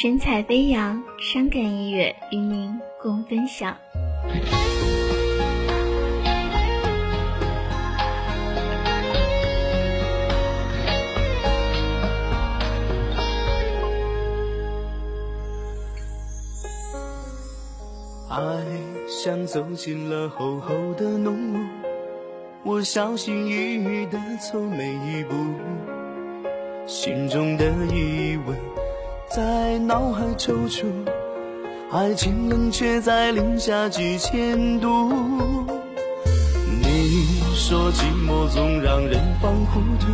神采飞扬，伤感音乐与您共分享。爱像走进了厚厚的浓雾，我小心翼翼地走每一步，心中的疑问在脑海踌躇，爱情冷却在零下几千度。你说寂寞总让人犯糊涂，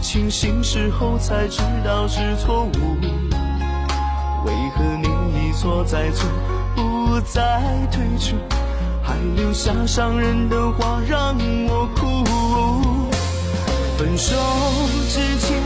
清醒时候才知道是错误，为何你一错再错？不再退出，还留下伤人的话让我哭。分手之前，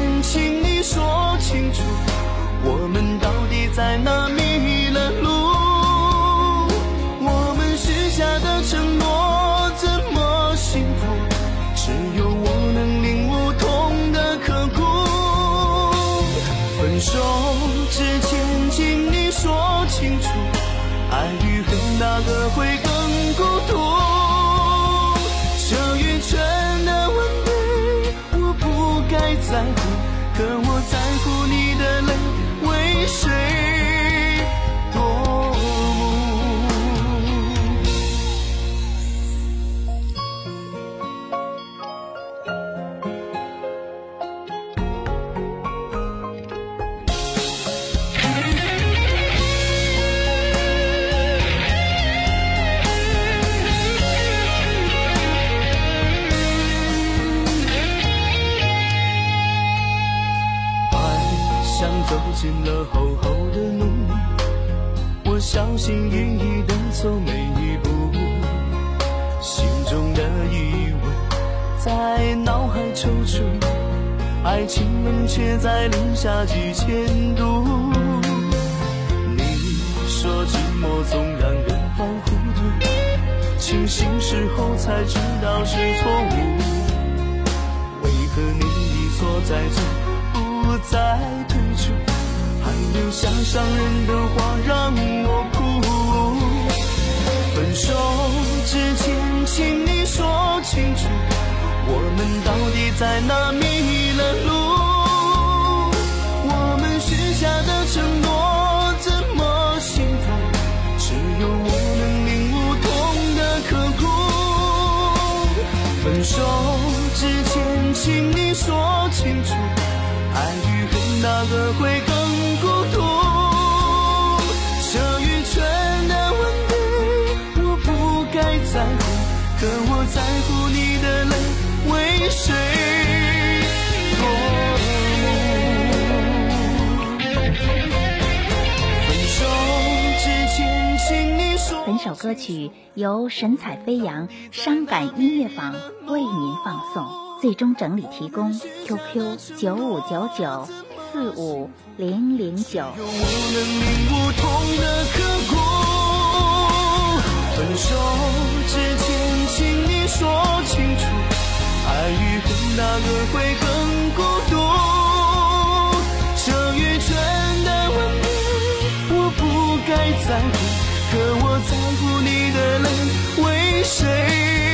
像走进了厚厚的浓雾，我小心翼翼地走每一步，心中的疑问在脑海踌躇，爱情冷却在零下几千度。你说寂寞总让人犯糊涂，清醒时候才知道是错误，的话让我哭。分手之前，请你说清楚，我们到底在哪迷了路？我们许下的承诺怎么幸福？只有我能领悟痛的刻骨。分手之前，请你说清楚，爱与恨哪个会？可我在乎你的泪为谁？本首歌曲由神采飞扬伤感音乐坊为您放送，最终整理提供 QQ 九五九九四五零零九。哪个会更孤独。这愚蠢的问题我不该在乎可我在乎你的泪为谁？